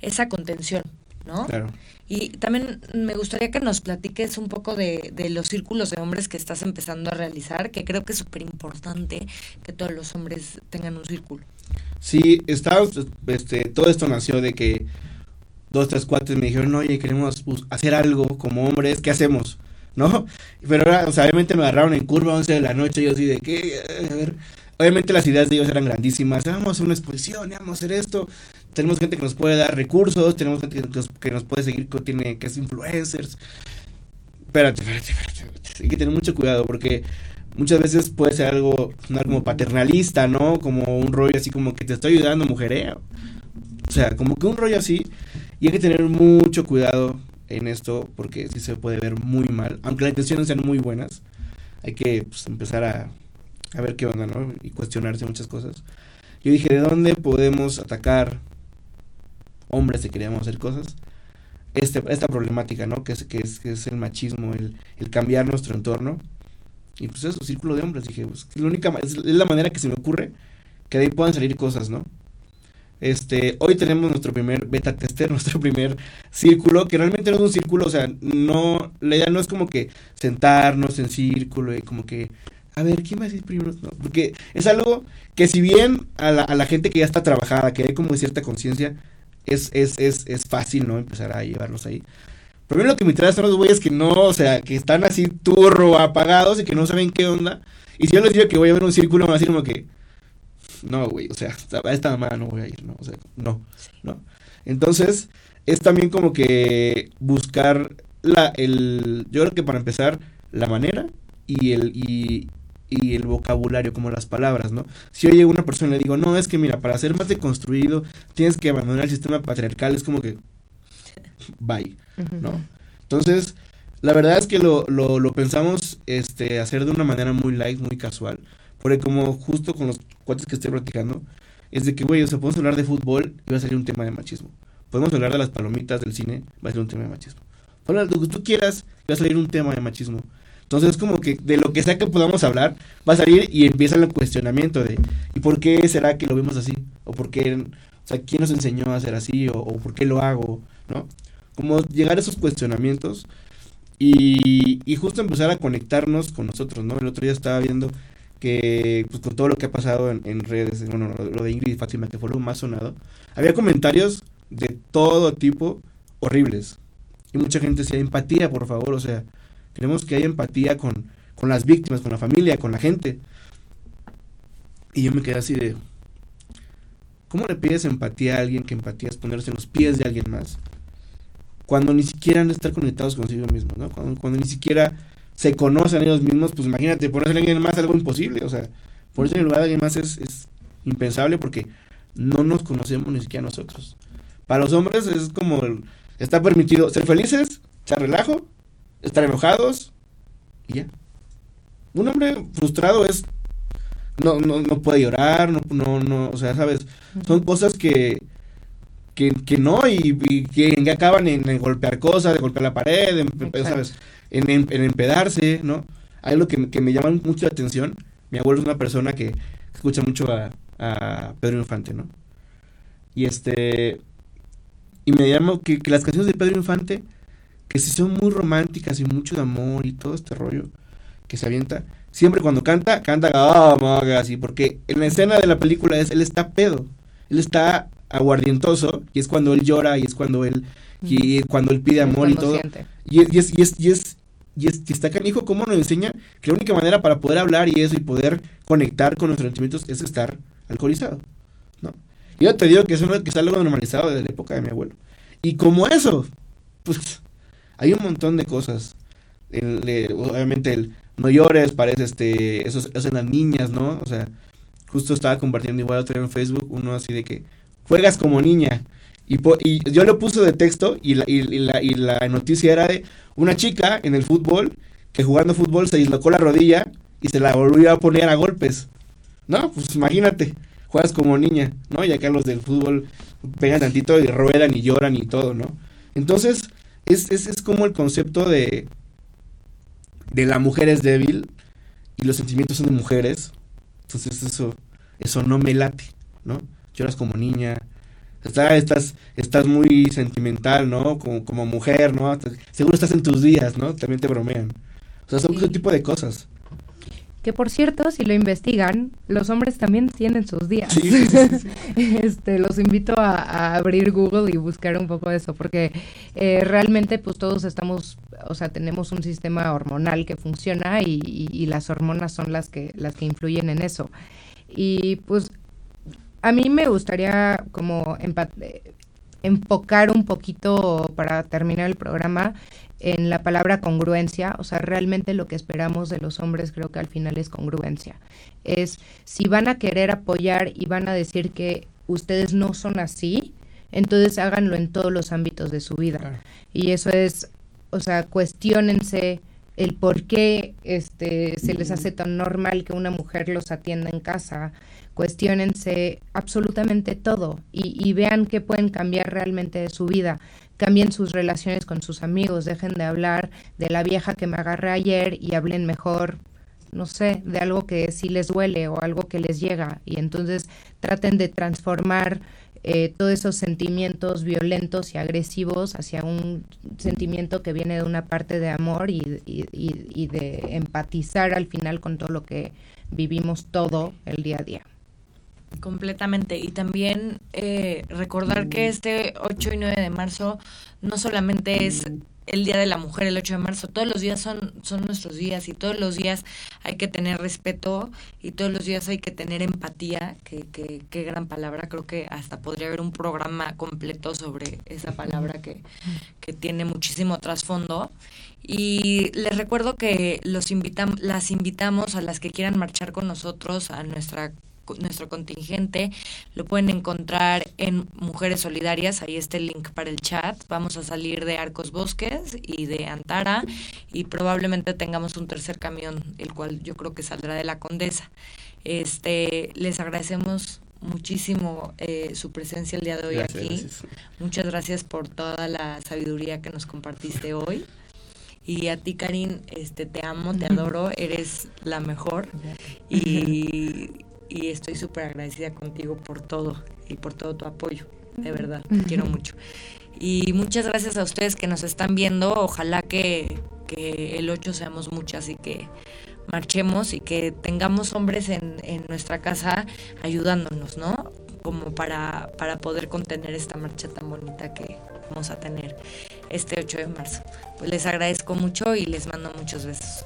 esa contención, ¿no? Claro. Y también me gustaría que nos platiques un poco de, de los círculos de hombres que estás empezando a realizar, que creo que es súper importante que todos los hombres tengan un círculo. Sí, está, este, todo esto nació de que dos, tres cuates me dijeron, oye, queremos hacer algo como hombres, ¿qué hacemos? ¿No? [laughs] Pero ahora, o sea, obviamente me agarraron en curva a 11 de la noche, y yo así de que, a ver, obviamente las ideas de ellos eran grandísimas, vamos a hacer una exposición, vamos a hacer esto, tenemos gente que nos puede dar recursos, tenemos gente que nos, puede seguir, que, tiene, que es influencers. Espérate, espérate, espérate, hay que tener mucho cuidado porque muchas veces puede ser algo, como paternalista, ¿no? Como un rollo así como que te estoy ayudando, mujereo. O sea, como que un rollo así. Y hay que tener mucho cuidado en esto porque sí se puede ver muy mal. Aunque las intenciones sean muy buenas, hay que pues, empezar a, a ver qué onda, ¿no? Y cuestionarse muchas cosas. Yo dije, ¿de dónde podemos atacar hombres que queríamos hacer cosas? Este, esta problemática, ¿no? Que es, que es, que es el machismo, el, cambiar nuestro entorno. Y pues eso, círculo de hombres. Dije, pues, es, la única, es la manera que se me ocurre que de ahí puedan salir cosas, ¿no? Este, hoy tenemos nuestro primer beta tester, [laughs] nuestro primer círculo, que realmente no es un círculo, o sea, no, la idea no es como que sentarnos en círculo y como que, a ver, ¿quién va a decir primero? Porque es algo que si bien a la, a la gente que ya está trabajada, que hay como cierta conciencia, es, es, es, es fácil, ¿no? Empezar a llevarlos ahí. Pero lo que me trae son los güeyes que no, o sea, que están así turro, apagados y que no saben qué onda. Y si yo les digo que voy a ver un círculo, me va a decir como que, no, güey, o sea, a esta mamá no voy a ir, ¿no? O sea, no, ¿no? Entonces, es también como que buscar la, el, yo creo que para empezar, la manera y el, y el vocabulario, como las palabras, ¿no? Si oye una persona y le digo, no, es que mira, para ser más deconstruido, tienes que abandonar el sistema patriarcal, es como que, bye, ¿no? Entonces, la verdad es que lo, lo, lo pensamos este, hacer de una manera muy light, muy casual. Porque como justo con los cuates que estoy practicando, es de que, güey, o sea, podemos hablar de fútbol y va a salir un tema de machismo. Podemos hablar de las palomitas del cine, va a ser un tema de machismo. Hablar de lo que tú quieras, va a salir un tema de machismo. Entonces, como que de lo que sea que podamos hablar, va a salir y empieza el cuestionamiento de, ¿y por qué será que lo vemos así? ¿O por qué, o sea, quién nos enseñó a hacer así? ¿O, o por qué lo hago? ¿No? Como llegar a esos cuestionamientos y, y justo empezar a conectarnos con nosotros, ¿no? El otro día estaba viendo que pues con todo lo que ha pasado en, redes, bueno, lo, de Ingrid y Fátima, que fue lo más sonado, había comentarios de todo tipo horribles. Y mucha gente decía, empatía, por favor, o sea, queremos que haya empatía con, con las víctimas, con la familia, con la gente. Y yo me quedé así de, ¿cómo le pides empatía a alguien que empatía es ponerse en los pies de alguien más? Cuando ni siquiera han estar conectados consigo mismos, ¿no? Cuando, ni siquiera se conocen ellos mismos, pues imagínate, ponerse a alguien más algo imposible, o sea, ponerse en el lugar de alguien más es, es impensable porque no nos conocemos ni siquiera nosotros. Para los hombres es como, está permitido ser felices, echar relajo, estar enojados y ya. Un hombre frustrado es, no, no, no puede llorar, no, no, no, o sea, sabes, son cosas que, que, que no y, que acaban en, golpear cosas, de golpear la pared, en, ¿sabes? en, en, empedarse, ¿no? Hay algo que, que, me llama mucho la atención. Mi abuelo es una persona que escucha mucho a, Pedro Infante, ¿no? Y este. Y me llama que, las canciones de Pedro Infante, que si son muy románticas y mucho de amor y todo este rollo que se avienta, siempre cuando canta, canta oh, así, porque en la escena de la película es, él está pedo, él está aguardientoso, y es cuando él llora, y es cuando él, y cuando él pide amor y todo. Y, y, es, y, es, y es Y, es, y está canijo cómo nos enseña que la única manera para poder hablar y eso y poder conectar con nuestros sentimientos es estar alcoholizado, ¿no? Yo te digo que eso no, que es algo normalizado desde la época de mi abuelo. Y como eso, pues hay un montón de cosas. obviamente el no llores, parece este, eso hacen las niñas, ¿no? O sea, justo estaba compartiendo igual otro en Facebook uno así de que juegas como niña. Y, y yo lo puse de texto y la, y, la, y la noticia era de una chica en el fútbol que jugando fútbol se dislocó la rodilla y se la volvió a poner a golpes. No, pues imagínate, juegas como niña, ¿no? Y acá los del fútbol pegan tantito y ruedan y lloran y todo, ¿no? Entonces, es, es, es como el concepto de, de la mujer es débil y los sentimientos son de mujeres. Entonces eso, eso no me late, ¿no? Lloras como niña, estás, estás muy sentimental, ¿no? Como, como mujer, ¿no? Seguro estás en tus días, ¿no? También te bromean. O sea, son ese tipo de cosas. Que por cierto, si lo investigan, los hombres también tienen sus días. [laughs] este, los invito a, abrir Google y buscar un poco de eso, porque eh, realmente pues todos estamos, o sea, tenemos un sistema hormonal que funciona y, y, las hormonas son las que, las que influyen en eso. Y pues a mí me gustaría como enfocar un poquito para terminar el programa en la palabra congruencia, o sea, realmente lo que esperamos de los hombres creo que al final es congruencia. Es si van a querer apoyar y van a decir que ustedes no son así, entonces háganlo en todos los ámbitos de su vida. Y eso es, o sea, cuestionense el por qué este, se les hace tan normal que una mujer los atienda en casa, cuestionense absolutamente todo y, y, vean qué pueden cambiar realmente de su vida cambien sus relaciones con sus amigos, dejen de hablar de la vieja que me agarré ayer y hablen mejor, no sé, de algo que sí les duele o algo que les llega y entonces traten de transformar eh, todos esos sentimientos violentos y agresivos hacia un sentimiento que viene de una parte de amor y, y de empatizar al final con todo lo que vivimos todo el día a día. Completamente. Y también eh, recordar que este 8 y 9 de marzo no solamente es el Día de la Mujer, el 8 de marzo, todos los días son, son nuestros días y todos los días hay que tener respeto y todos los días hay que tener empatía, que, que, qué gran palabra, creo que hasta podría haber un programa completo sobre esa palabra que, que tiene muchísimo trasfondo. Y les recuerdo que los invitam las invitamos a las que quieran marchar con nosotros a nuestra nuestro contingente. Lo pueden encontrar en Mujeres Solidarias, ahí está el link para el chat. Vamos a salir de Arcos Bosques y de Antara y probablemente tengamos un tercer camión, el cual yo creo que saldrá de la Condesa. Este, les agradecemos muchísimo eh, su presencia el día de hoy aquí. Muchas gracias por toda la sabiduría que nos compartiste [laughs] hoy. Y a ti, Karin, este, te amo, te adoro, eres la mejor. Y [laughs] y estoy súper agradecida contigo por todo y por todo tu apoyo. De verdad, te quiero mucho. Y muchas gracias a ustedes que nos están viendo. Ojalá que, que el 8 seamos muchas y que marchemos y que tengamos hombres en, en nuestra casa ayudándonos, ¿no? Como para, para poder contener esta marcha tan bonita que vamos a tener este 8 de marzo. Pues les agradezco mucho y les mando muchos besos.